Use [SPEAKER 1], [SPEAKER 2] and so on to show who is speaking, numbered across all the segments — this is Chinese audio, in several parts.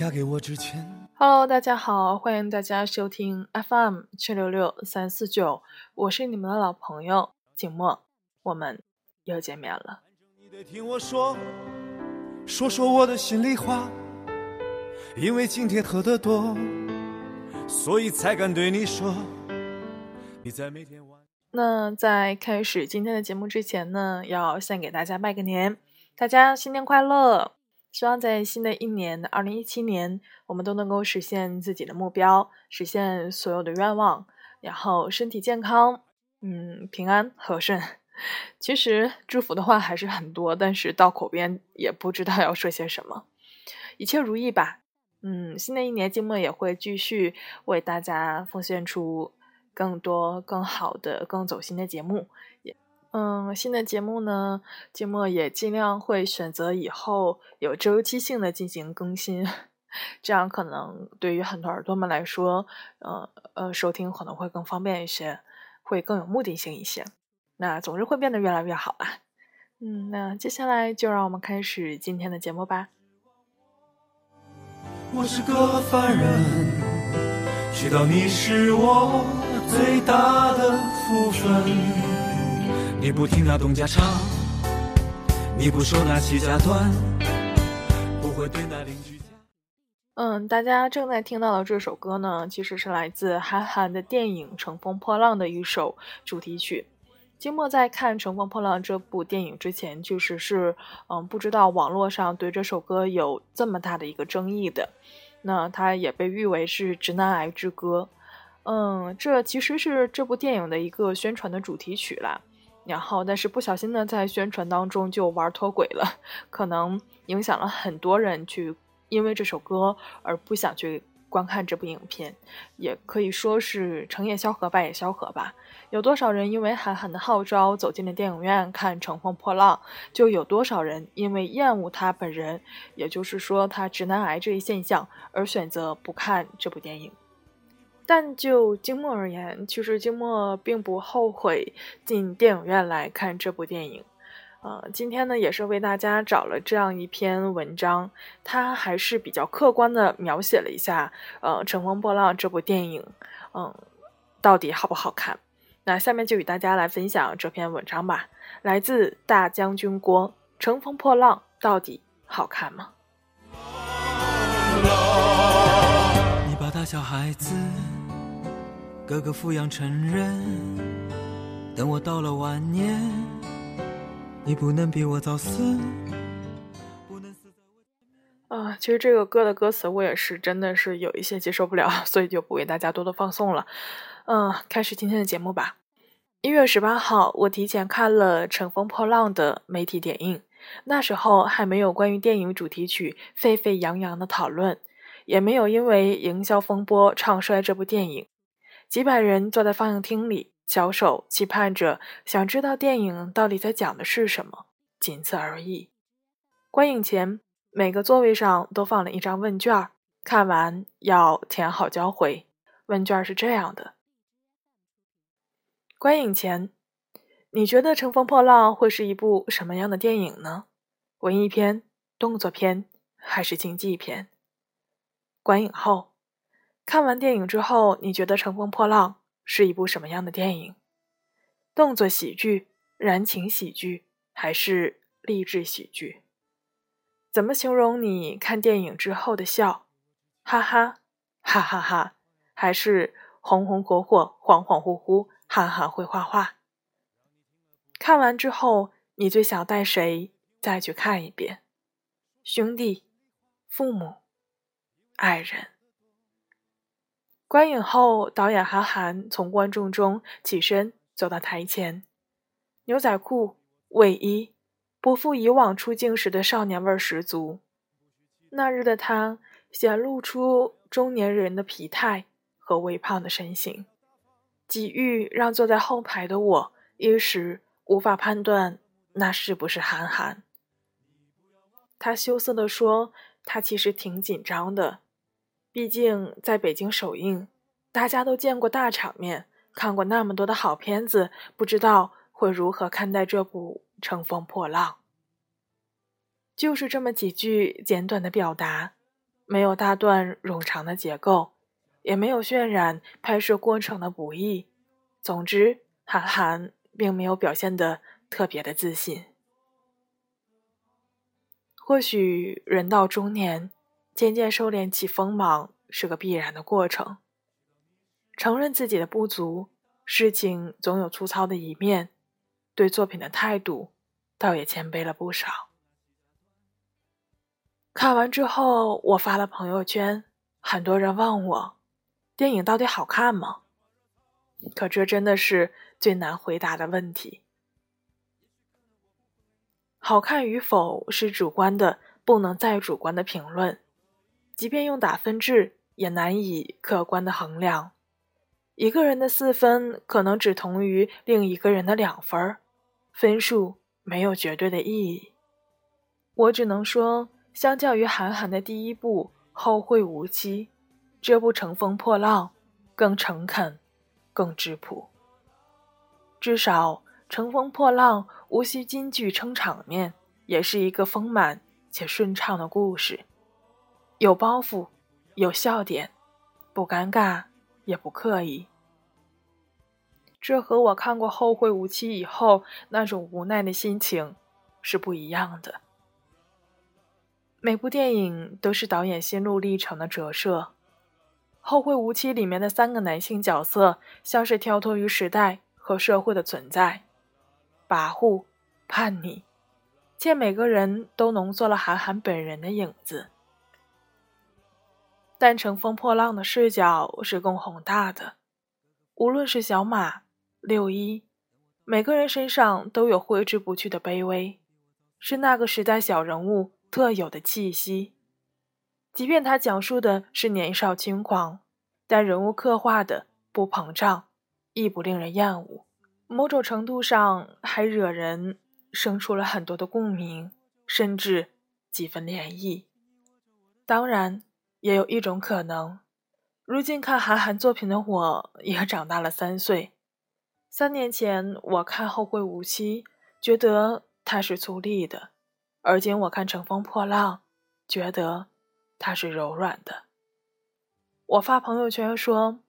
[SPEAKER 1] 嫁给我之前。
[SPEAKER 2] Hello，大家好，欢迎大家收听 FM 七六六三四九，我是你们的老朋友景墨，我们又见面了。
[SPEAKER 1] 你得听我说，说说我的心里话，因为今天喝得多，所以才敢对你说。你在每天晚。
[SPEAKER 2] 那在开始今天的节目之前呢，要先给大家拜个年，大家新年快乐！希望在新的一年，二零一七年，我们都能够实现自己的目标，实现所有的愿望，然后身体健康，嗯，平安和顺。其实祝福的话还是很多，但是到口边也不知道要说些什么。一切如意吧。嗯，新的一年，静默也会继续为大家奉献出更多、更好的、更走心的节目。也嗯，新的节目呢，节目也尽量会选择以后有周期性的进行更新，这样可能对于很多耳朵们来说，呃呃，收听可能会更方便一些，会更有目的性一些。那总是会变得越来越好吧。嗯，那接下来就让我们开始今天的节目吧。
[SPEAKER 1] 我是个凡人，知道你是我最大的福分。你不听那东家唱，你不说那西家短，不会对那邻居
[SPEAKER 2] 嗯，大家正在听到的这首歌呢，其实是来自韩寒的电影《乘风破浪》的一首主题曲。金默在看《乘风破浪》这部电影之前，确实是嗯不知道网络上对这首歌有这么大的一个争议的。那它也被誉为是直男癌之歌。嗯，这其实是这部电影的一个宣传的主题曲啦。然后，但是不小心呢，在宣传当中就玩脱轨了，可能影响了很多人去因为这首歌而不想去观看这部影片，也可以说是成也萧何，败也萧何吧。有多少人因为韩寒的号召走进了电影院看《乘风破浪》，就有多少人因为厌恶他本人，也就是说他直男癌这一现象而选择不看这部电影。但就金默而言，其实金默并不后悔进电影院来看这部电影。呃，今天呢，也是为大家找了这样一篇文章，它还是比较客观的描写了一下，呃，《乘风破浪》这部电影，嗯，到底好不好看？那下面就与大家来分享这篇文章吧。来自大将军郭，《乘风破浪》到底好看吗？
[SPEAKER 1] 你把大小孩子。哥哥抚养成人，等我到了晚年，你不能比我早死。
[SPEAKER 2] 啊，其实这个歌的歌词我也是真的是有一些接受不了，所以就不为大家多多放送了。嗯，开始今天的节目吧。一月十八号，我提前看了《乘风破浪》的媒体点映，那时候还没有关于电影主题曲沸沸扬扬的讨论，也没有因为营销风波唱衰这部电影。几百人坐在放映厅里，小手期盼着，想知道电影到底在讲的是什么，仅此而已。观影前，每个座位上都放了一张问卷，看完要填好交回。问卷是这样的：观影前，你觉得《乘风破浪》会是一部什么样的电影呢？文艺片、动作片还是竞技片？观影后。看完电影之后，你觉得《乘风破浪》是一部什么样的电影？动作喜剧、燃情喜剧，还是励志喜剧？怎么形容你看电影之后的笑？哈哈哈哈哈，还是红红火火、恍恍惚惚？哈哈会画画。看完之后，你最想带谁再去看一遍？兄弟、父母、爱人。观影后，导演韩寒从观众中起身走到台前，牛仔裤、卫衣，不复以往出镜时的少年味十足。那日的他显露出中年人的疲态和微胖的身形，几欲让坐在后排的我一时无法判断那是不是韩寒。他羞涩地说：“他其实挺紧张的。”毕竟在北京首映，大家都见过大场面，看过那么多的好片子，不知道会如何看待这部《乘风破浪》。就是这么几句简短的表达，没有大段冗长的结构，也没有渲染拍摄过程的不易。总之，韩寒并没有表现得特别的自信。或许人到中年，渐渐收敛起锋芒是个必然的过程。承认自己的不足，事情总有粗糙的一面，对作品的态度倒也谦卑了不少。看完之后，我发了朋友圈，很多人问我，电影到底好看吗？可这真的是最难回答的问题。好看与否是主观的，不能再主观的评论，即便用打分制，也难以客观的衡量。一个人的四分可能只同于另一个人的两分，分数没有绝对的意义。我只能说，相较于韩寒的第一部《后会无期》，这部《乘风破浪》更诚恳，更质朴。至少，《乘风破浪》无需金句撑场面，也是一个丰满且顺畅的故事，有包袱，有笑点，不尴尬，也不刻意。这和我看过《后会无期》以后那种无奈的心情是不一样的。每部电影都是导演心路历程的折射，《后会无期》里面的三个男性角色像是跳脱于时代和社会的存在，跋扈、叛逆，且每个人都浓缩了韩寒本人的影子。但《乘风破浪》的视角是更宏大的，无论是小马。六一，每个人身上都有挥之不去的卑微，是那个时代小人物特有的气息。即便他讲述的是年少轻狂，但人物刻画的不膨胀，亦不令人厌恶，某种程度上还惹人生出了很多的共鸣，甚至几分涟漪。当然，也有一种可能，如今看韩寒作品的我也长大了三岁。三年前我看《后会无期》，觉得它是粗粝的；而今我看《乘风破浪》，觉得它是柔软的。我发朋友圈说，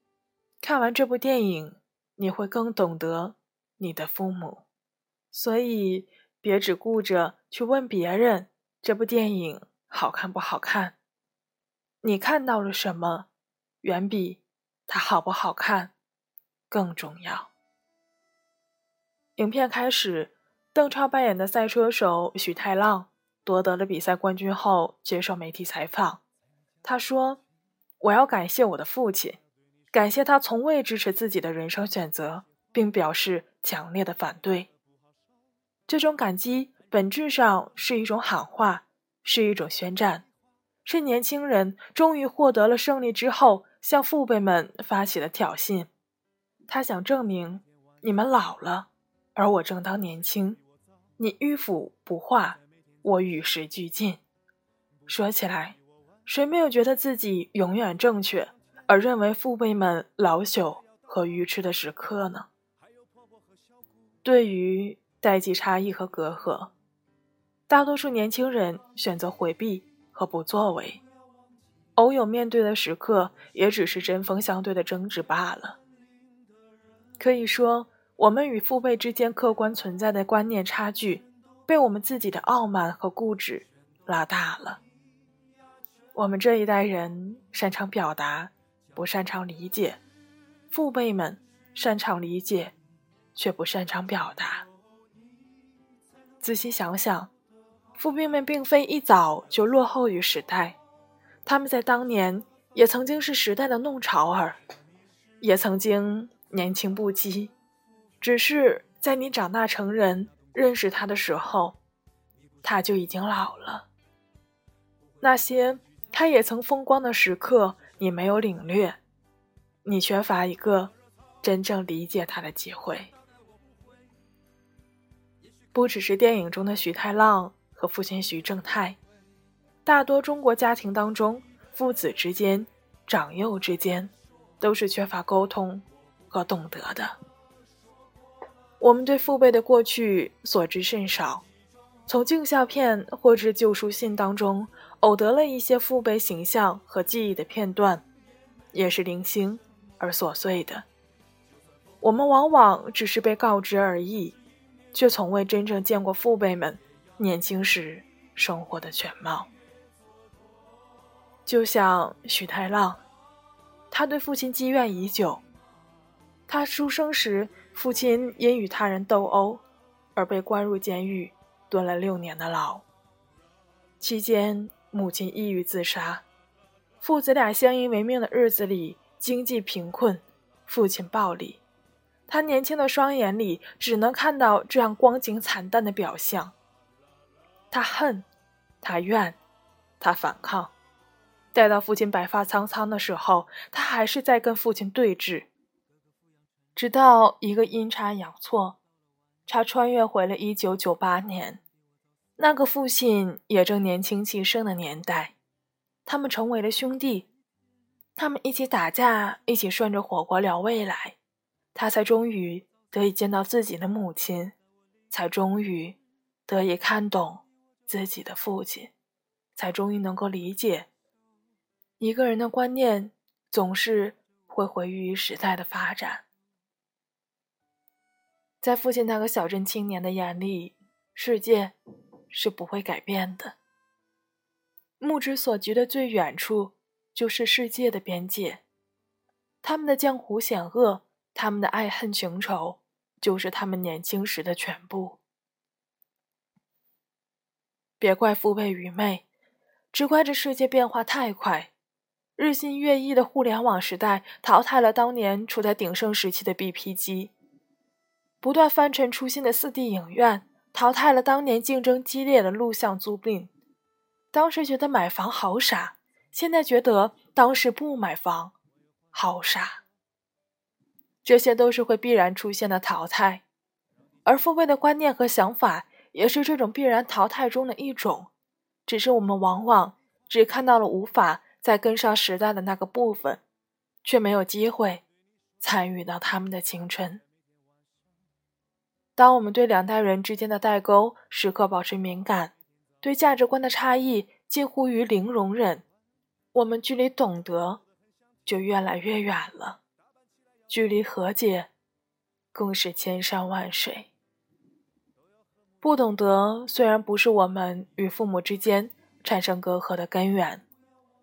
[SPEAKER 2] 看完这部电影，你会更懂得你的父母。所以，别只顾着去问别人这部电影好看不好看，你看到了什么，远比它好不好看更重要。影片开始，邓超扮演的赛车手许太浪夺得了比赛冠军后，接受媒体采访。他说：“我要感谢我的父亲，感谢他从未支持自己的人生选择，并表示强烈的反对。这种感激本质上是一种喊话，是一种宣战，是年轻人终于获得了胜利之后向父辈们发起的挑衅。他想证明，你们老了。”而我正当年轻，你迂腐不化，我与时俱进。说起来，谁没有觉得自己永远正确，而认为父辈们老朽和愚痴的时刻呢？对于代际差异和隔阂，大多数年轻人选择回避和不作为，偶有面对的时刻，也只是针锋相对的争执罢了。可以说。我们与父辈之间客观存在的观念差距，被我们自己的傲慢和固执拉大了。我们这一代人擅长表达，不擅长理解；父辈们擅长理解，却不擅长表达。仔细想想，父辈们并非一早就落后于时代，他们在当年也曾经是时代的弄潮儿，也曾经年轻不羁。只是在你长大成人、认识他的时候，他就已经老了。那些他也曾风光的时刻，你没有领略，你缺乏一个真正理解他的机会。不只是电影中的徐太浪和父亲徐正泰，大多中国家庭当中，父子之间、长幼之间，都是缺乏沟通和懂得的。我们对父辈的过去所知甚少，从镜像片或是旧书信当中，偶得了一些父辈形象和记忆的片段，也是零星而琐碎的。我们往往只是被告知而已，却从未真正见过父辈们年轻时生活的全貌。就像许太浪，他对父亲积怨已久。他出生时，父亲因与他人斗殴而被关入监狱，蹲了六年的牢。期间，母亲抑郁自杀，父子俩相依为命的日子里，经济贫困，父亲暴力。他年轻的双眼里只能看到这样光景惨淡的表象。他恨，他怨，他反抗。待到父亲白发苍苍的时候，他还是在跟父亲对峙。直到一个阴差阳错，他穿越回了一九九八年，那个父亲也正年轻气盛的年代，他们成为了兄弟，他们一起打架，一起涮着火锅聊未来，他才终于得以见到自己的母亲，才终于得以看懂自己的父亲，才终于能够理解，一个人的观念总是会回于时代的发展。在父亲那个小镇青年的眼里，世界是不会改变的。目之所及的最远处，就是世界的边界。他们的江湖险恶，他们的爱恨情仇，就是他们年轻时的全部。别怪父辈愚昧，只怪这世界变化太快，日新月异的互联网时代淘汰了当年处在鼎盛时期的 BP 机。不断翻陈出新的四 D 影院，淘汰了当年竞争激烈的录像租赁。当时觉得买房好傻，现在觉得当时不买房好傻。这些都是会必然出现的淘汰，而父辈的观念和想法也是这种必然淘汰中的一种。只是我们往往只看到了无法再跟上时代的那个部分，却没有机会参与到他们的青春。当我们对两代人之间的代沟时刻保持敏感，对价值观的差异近乎于零容忍，我们距离懂得就越来越远了，距离和解更是千山万水。不懂得虽然不是我们与父母之间产生隔阂的根源，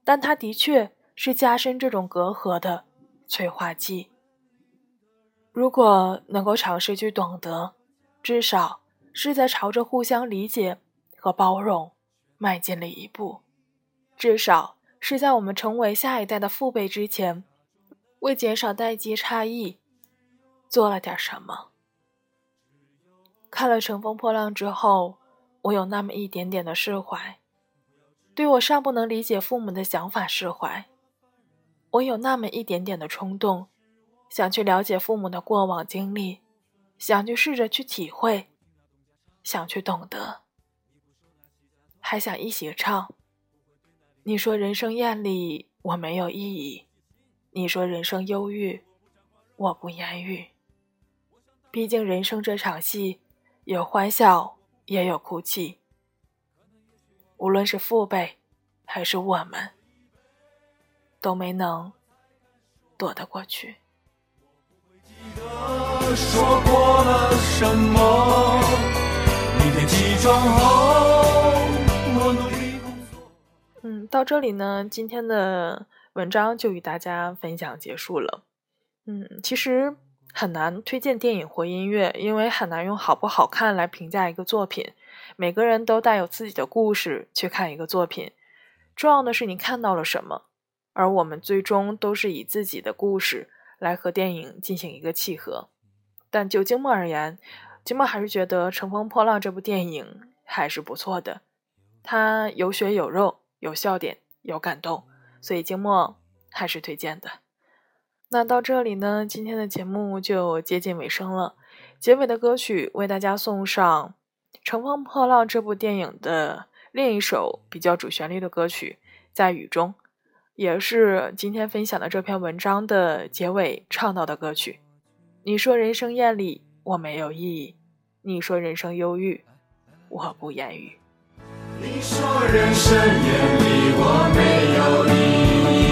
[SPEAKER 2] 但它的确是加深这种隔阂的催化剂。如果能够尝试去懂得，至少是在朝着互相理解和包容迈进了一步，至少是在我们成为下一代的父辈之前，为减少代际差异做了点什么。看了《乘风破浪》之后，我有那么一点点的释怀，对我尚不能理解父母的想法释怀，我有那么一点点的冲动，想去了解父母的过往经历。想去试着去体会，想去懂得，还想一起唱。你说人生艳丽，我没有意义；你说人生忧郁，我不言语。毕竟人生这场戏，有欢笑，也有哭泣。无论是父辈，还是我们，都没能躲得过去。说过了什么？明天起床后，我努力工作。嗯，到这里呢，今天的文章就与大家分享结束了。嗯，其实很难推荐电影或音乐，因为很难用好不好看来评价一个作品。每个人都带有自己的故事去看一个作品，重要的是你看到了什么。而我们最终都是以自己的故事来和电影进行一个契合。但就金默而言，金默还是觉得《乘风破浪》这部电影还是不错的，它有血有肉，有笑点，有感动，所以金默还是推荐的。那到这里呢，今天的节目就接近尾声了。结尾的歌曲为大家送上《乘风破浪》这部电影的另一首比较主旋律的歌曲《在雨中》，也是今天分享的这篇文章的结尾唱到的歌曲。你说人生艳丽，我没有意义；你说人生忧郁，我不言语。
[SPEAKER 1] 你说人生艳丽我没有意义，